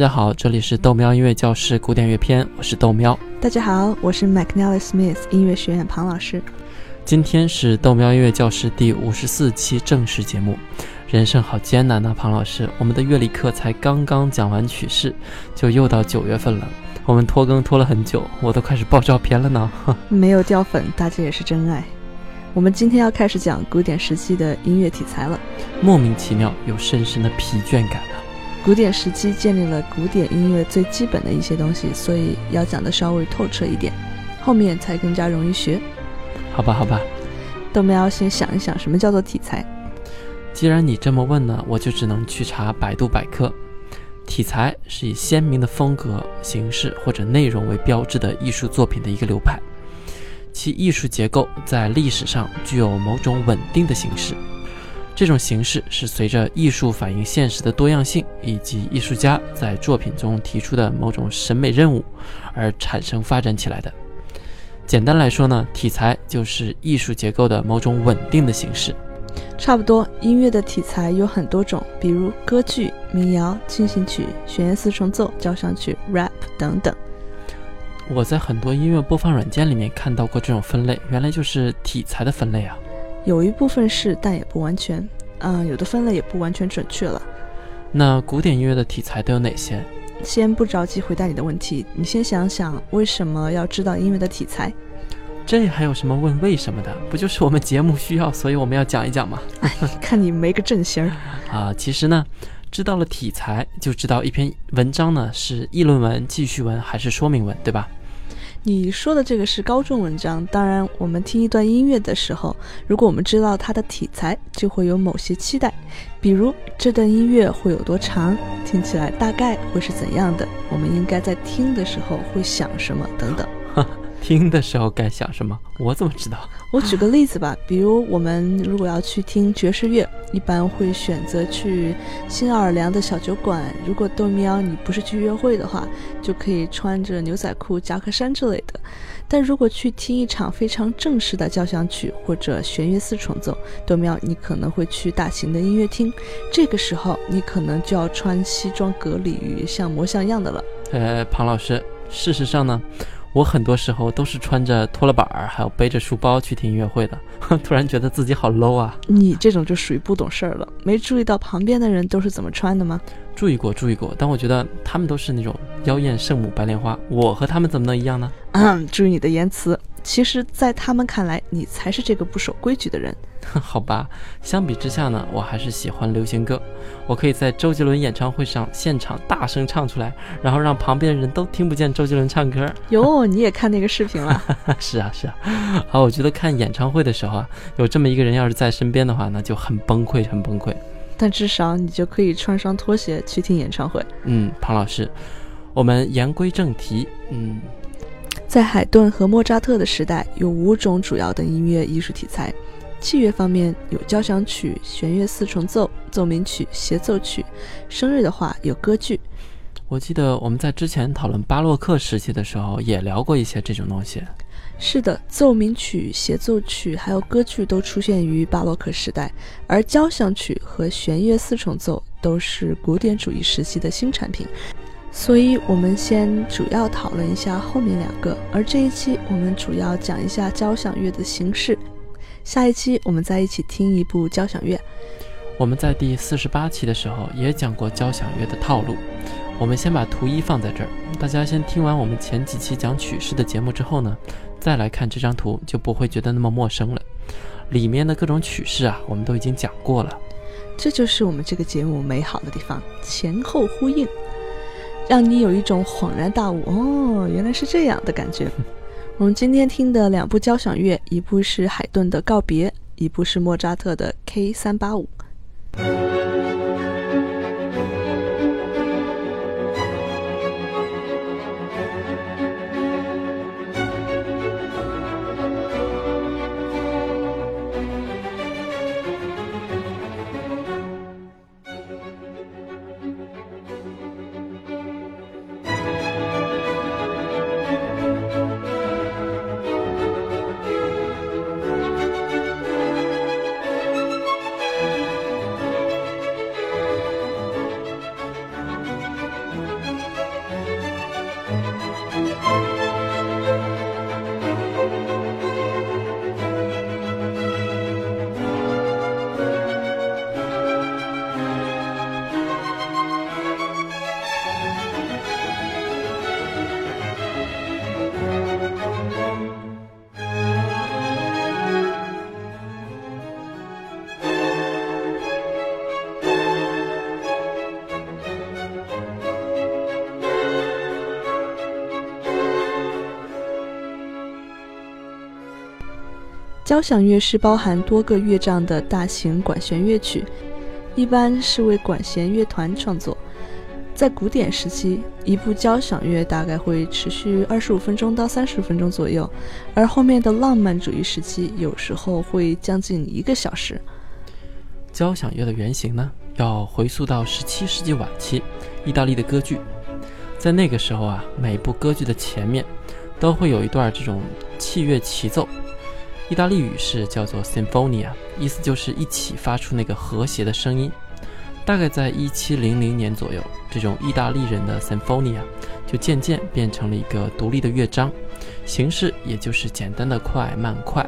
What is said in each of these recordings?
大家好，这里是豆喵音乐教室古典乐篇，我是豆喵。大家好，我是 McNally Smith 音乐学院庞老师。今天是豆喵音乐教室第五十四期正式节目。人生好艰难呐，庞老师，我们的乐理课才刚刚讲完曲式，就又到九月份了。我们拖更拖了很久，我都开始爆照片了呢。没有掉粉，大家也是真爱。我们今天要开始讲古典时期的音乐题材了，莫名其妙有深深的疲倦感啊。古典时期建立了古典音乐最基本的一些东西，所以要讲的稍微透彻一点，后面才更加容易学。好吧，好吧。豆苗先想一想，什么叫做题材？既然你这么问呢，我就只能去查百度百科。题材是以鲜明的风格、形式或者内容为标志的艺术作品的一个流派，其艺术结构在历史上具有某种稳定的形式。这种形式是随着艺术反映现实的多样性以及艺术家在作品中提出的某种审美任务而产生发展起来的。简单来说呢，题材就是艺术结构的某种稳定的形式。差不多，音乐的题材有很多种，比如歌剧、民谣、进行曲、弦乐四重奏、交响曲、rap 等等。我在很多音乐播放软件里面看到过这种分类，原来就是题材的分类啊。有一部分是，但也不完全。嗯，有的分类也不完全准确了。那古典音乐的题材都有哪些？先不着急回答你的问题，你先想想为什么要知道音乐的题材。这还有什么问为什么的？不就是我们节目需要，所以我们要讲一讲吗？哎，看你没个正形儿 啊！其实呢，知道了题材，就知道一篇文章呢是议论文、记叙文还是说明文，对吧？你说的这个是高中文章。当然，我们听一段音乐的时候，如果我们知道它的题材，就会有某些期待，比如这段音乐会有多长，听起来大概会是怎样的，我们应该在听的时候会想什么等等。听的时候该想什么？我怎么知道？我举个例子吧，比如我们如果要去听爵士乐，一般会选择去新奥尔良的小酒馆。如果豆喵你不是去约会的话，就可以穿着牛仔裤、夹克衫之类的。但如果去听一场非常正式的交响曲或者弦乐四重奏，豆喵你可能会去大型的音乐厅。这个时候你可能就要穿西装革履，像模像样的了。呃，庞老师，事实上呢？我很多时候都是穿着拖拉板儿，还有背着书包去听音乐会的。突然觉得自己好 low 啊！你这种就属于不懂事儿了，没注意到旁边的人都是怎么穿的吗？注意过，注意过。但我觉得他们都是那种妖艳圣母白莲花，我和他们怎么能一样呢？嗯，注意你的言辞。其实，在他们看来，你才是这个不守规矩的人。好吧，相比之下呢，我还是喜欢流行歌。我可以在周杰伦演唱会上现场大声唱出来，然后让旁边的人都听不见周杰伦唱歌。哟，你也看那个视频了？是啊，是啊。好，我觉得看演唱会的时候啊，有这么一个人要是在身边的话，那就很崩溃，很崩溃。但至少你就可以穿双拖鞋去听演唱会。嗯，庞老师，我们言归正题。嗯。在海顿和莫扎特的时代，有五种主要的音乐艺术题材。器乐方面有交响曲、弦乐四重奏、奏鸣曲、协奏曲；生日的话有歌剧。我记得我们在之前讨论巴洛克时期的时候，也聊过一些这种东西。是的，奏鸣曲、协奏曲还有歌剧都出现于巴洛克时代，而交响曲和弦乐四重奏都是古典主义时期的新产品。所以，我们先主要讨论一下后面两个，而这一期我们主要讲一下交响乐的形式。下一期我们再一起听一部交响乐。我们在第四十八期的时候也讲过交响乐的套路。我们先把图一放在这儿，大家先听完我们前几期讲曲式的节目之后呢，再来看这张图，就不会觉得那么陌生了。里面的各种曲式啊，我们都已经讲过了。这就是我们这个节目美好的地方，前后呼应。让你有一种恍然大悟哦，原来是这样的感觉。我们今天听的两部交响乐，一部是海顿的告别，一部是莫扎特的 K 三八五。交响乐是包含多个乐章的大型管弦乐曲，一般是为管弦乐团创作。在古典时期，一部交响乐大概会持续二十五分钟到三十分钟左右，而后面的浪漫主义时期有时候会将近一个小时。交响乐的原型呢，要回溯到十七世纪晚期，意大利的歌剧。在那个时候啊，每部歌剧的前面都会有一段这种器乐齐奏，意大利语是叫做 “symphonia”，意思就是一起发出那个和谐的声音。大概在一七零零年左右，这种意大利人的 symphonia 就渐渐变成了一个独立的乐章，形式也就是简单的快慢快。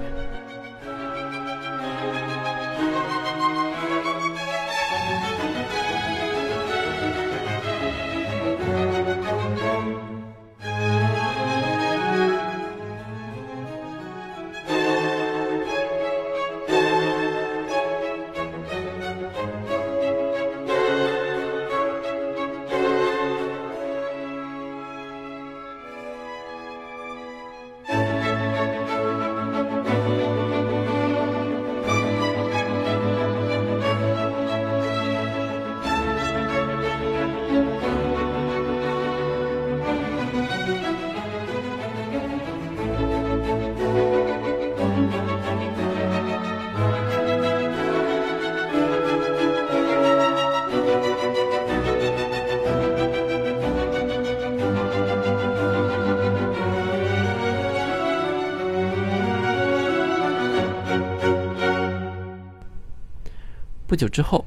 久之后，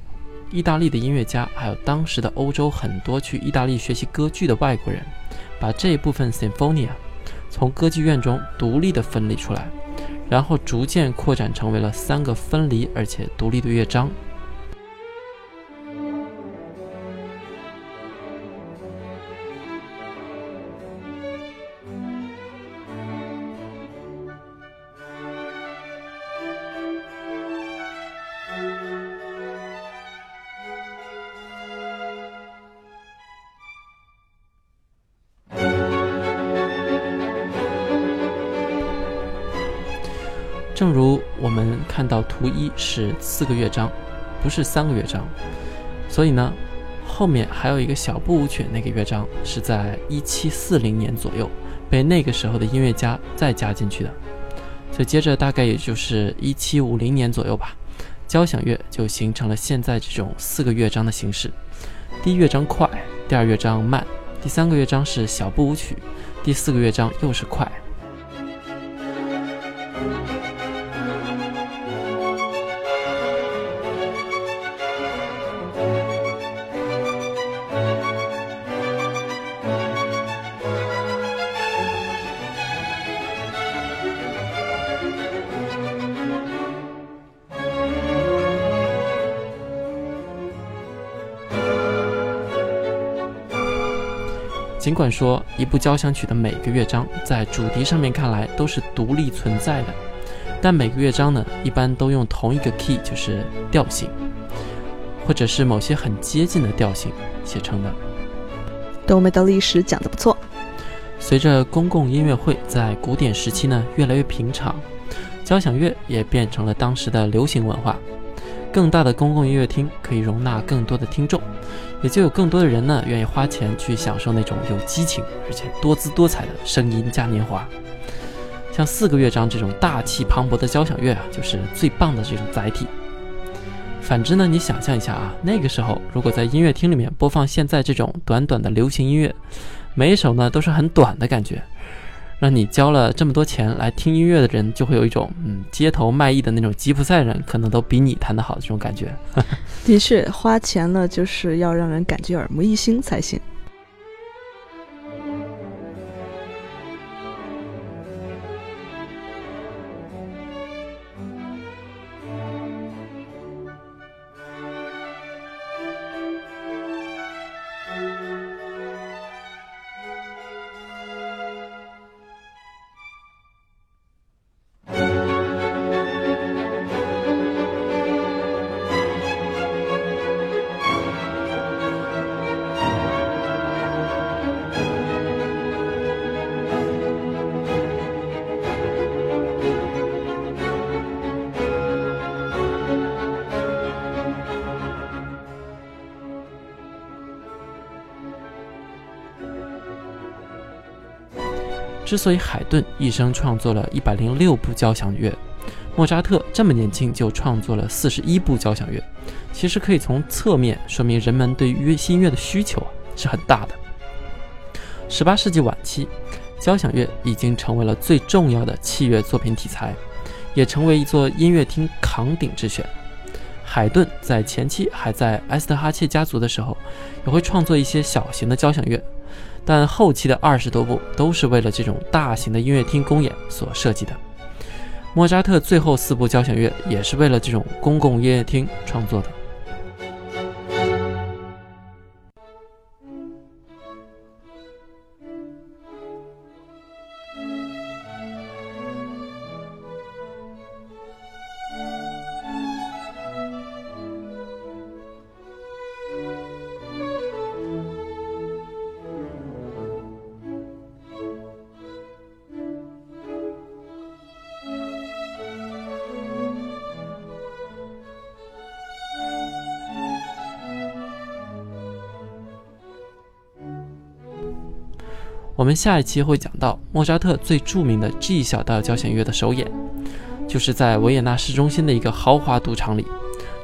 意大利的音乐家还有当时的欧洲很多去意大利学习歌剧的外国人，把这一部分 Symphonia 从歌剧院中独立的分离出来，然后逐渐扩展成为了三个分离而且独立的乐章。正如我们看到图一是四个乐章，不是三个乐章，所以呢，后面还有一个小步舞曲那个乐章是在一七四零年左右被那个时候的音乐家再加进去的，所以接着大概也就是一七五零年左右吧，交响乐就形成了现在这种四个乐章的形式，第一乐章快，第二乐章慢，第三个乐章是小步舞曲，第四个乐章又是快。尽管说一部交响曲的每个乐章在主题上面看来都是独立存在的，但每个乐章呢，一般都用同一个 key，就是调性，或者是某些很接近的调性写成的。都没到历史讲得不错。随着公共音乐会在古典时期呢越来越平常，交响乐也变成了当时的流行文化。更大的公共音乐厅可以容纳更多的听众，也就有更多的人呢愿意花钱去享受那种有激情而且多姿多彩的声音嘉年华。像四个乐章这种大气磅礴的交响乐啊，就是最棒的这种载体。反之呢，你想象一下啊，那个时候如果在音乐厅里面播放现在这种短短的流行音乐，每一首呢都是很短的感觉。让你交了这么多钱来听音乐的人，就会有一种嗯，街头卖艺的那种吉普赛人，可能都比你弹得好的这种感觉。的确，花钱了就是要让人感觉耳目一新才行。之所以海顿一生创作了一百零六部交响乐，莫扎特这么年轻就创作了四十一部交响乐，其实可以从侧面说明人们对乐新乐的需求啊是很大的。十八世纪晚期，交响乐已经成为了最重要的器乐作品题材，也成为一座音乐厅扛鼎之选。海顿在前期还在埃斯特哈切家族的时候，也会创作一些小型的交响乐。但后期的二十多部都是为了这种大型的音乐厅公演所设计的。莫扎特最后四部交响乐也是为了这种公共音乐厅创作的。我们下一期会讲到莫扎特最著名的 G 小调交响乐的首演，就是在维也纳市中心的一个豪华赌场里。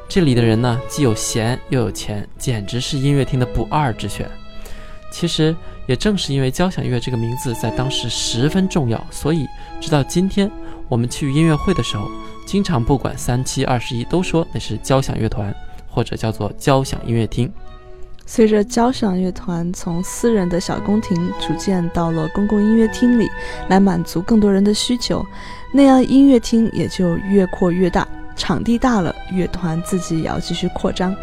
这里的人呢，既有闲又有钱，简直是音乐厅的不二之选。其实也正是因为交响乐这个名字在当时十分重要，所以直到今天，我们去音乐会的时候，经常不管三七二十一，都说那是交响乐团，或者叫做交响音乐厅。随着交响乐团从私人的小宫廷逐渐到了公共音乐厅里，来满足更多人的需求，那样音乐厅也就越扩越大。场地大了，乐团自己也要继续扩张。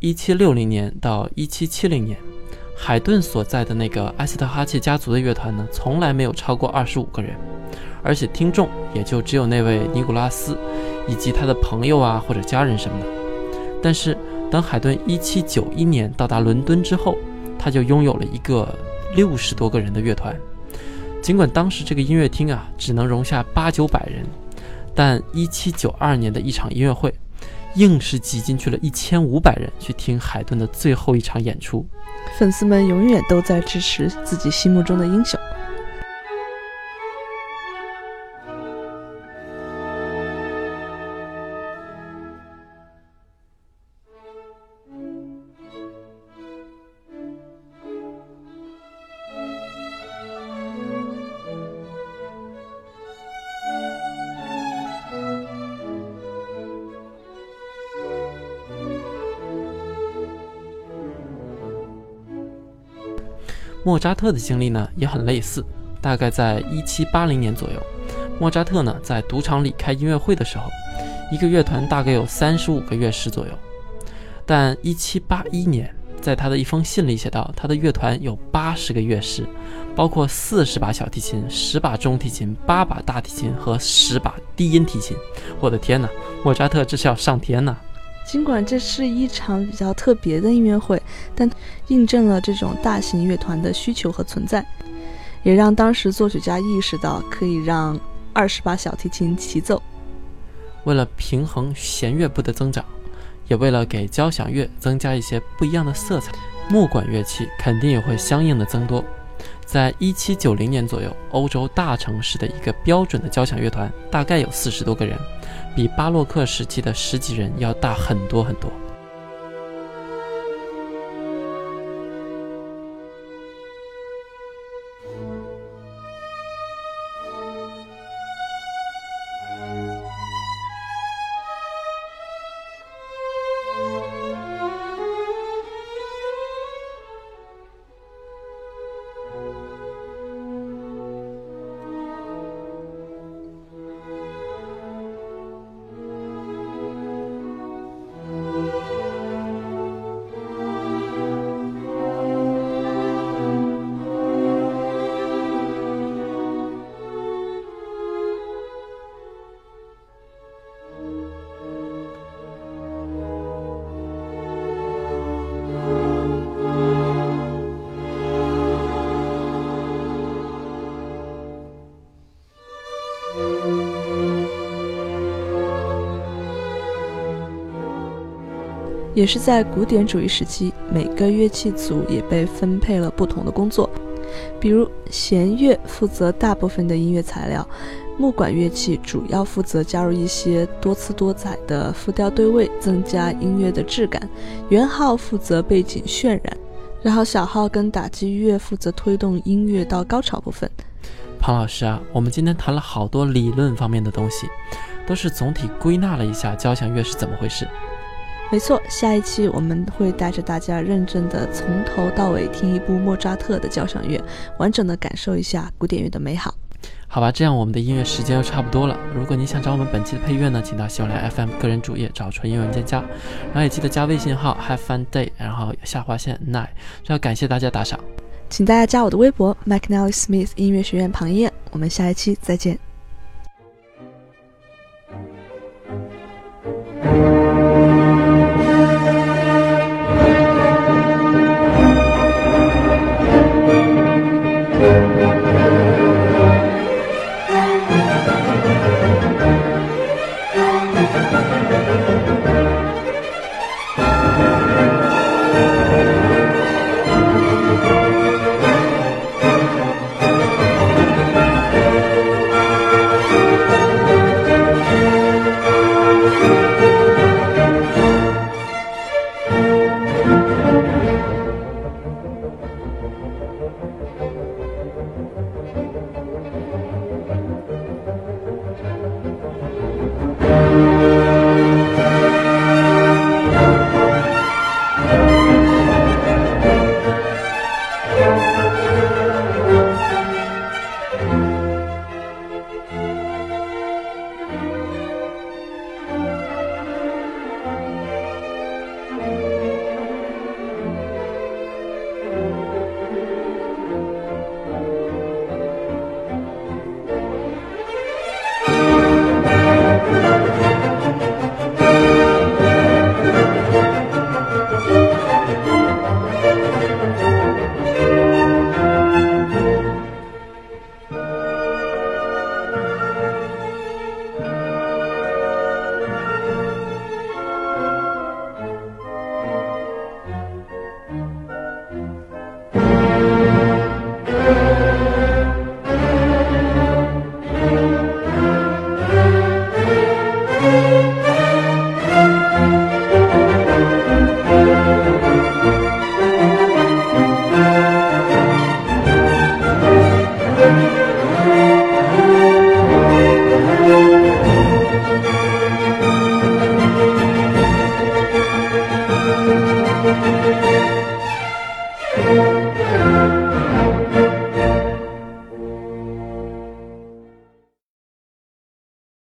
一七六零年到一七七零年，海顿所在的那个埃斯特哈切家族的乐团呢，从来没有超过二十五个人，而且听众也就只有那位尼古拉斯，以及他的朋友啊或者家人什么的。但是等海顿一七九一年到达伦敦之后，他就拥有了一个六十多个人的乐团。尽管当时这个音乐厅啊只能容下八九百人，但一七九二年的一场音乐会。硬是挤进去了一千五百人去听海顿的最后一场演出，粉丝们永远都在支持自己心目中的英雄。莫扎特的经历呢也很类似，大概在一七八零年左右，莫扎特呢在赌场里开音乐会的时候，一个乐团大概有三十五个乐师左右。但一七八一年，在他的一封信里写道，他的乐团有八十个乐师，包括四十把小提琴、十把中提琴、八把大提琴和十把低音提琴。我的天哪，莫扎特这是要上天呐！尽管这是一场比较特别的音乐会，但印证了这种大型乐团的需求和存在，也让当时作曲家意识到可以让二十把小提琴齐奏。为了平衡弦乐部的增长，也为了给交响乐增加一些不一样的色彩，木管乐器肯定也会相应的增多。在一七九零年左右，欧洲大城市的一个标准的交响乐团大概有四十多个人。比巴洛克时期的十几人要大很多很多。也是在古典主义时期，每个乐器组也被分配了不同的工作。比如弦乐负责大部分的音乐材料，木管乐器主要负责加入一些多姿多彩的复调对位，增加音乐的质感；圆号负责背景渲染，然后小号跟打击乐负责推动音乐到高潮部分。庞老师啊，我们今天谈了好多理论方面的东西，都是总体归纳了一下交响乐是怎么回事。没错，下一期我们会带着大家认真的从头到尾听一部莫扎特的交响乐，完整的感受一下古典乐的美好。好吧，这样我们的音乐时间又差不多了。如果你想找我们本期的配乐呢，请到喜马拉雅 FM 个人主页找纯音文件夹，然后也记得加微信号 Have Fun Day，然后下划线 Nine。要感谢大家打赏，请大家加我的微博 McNally Smith 音乐学院庞燕。我们下一期再见。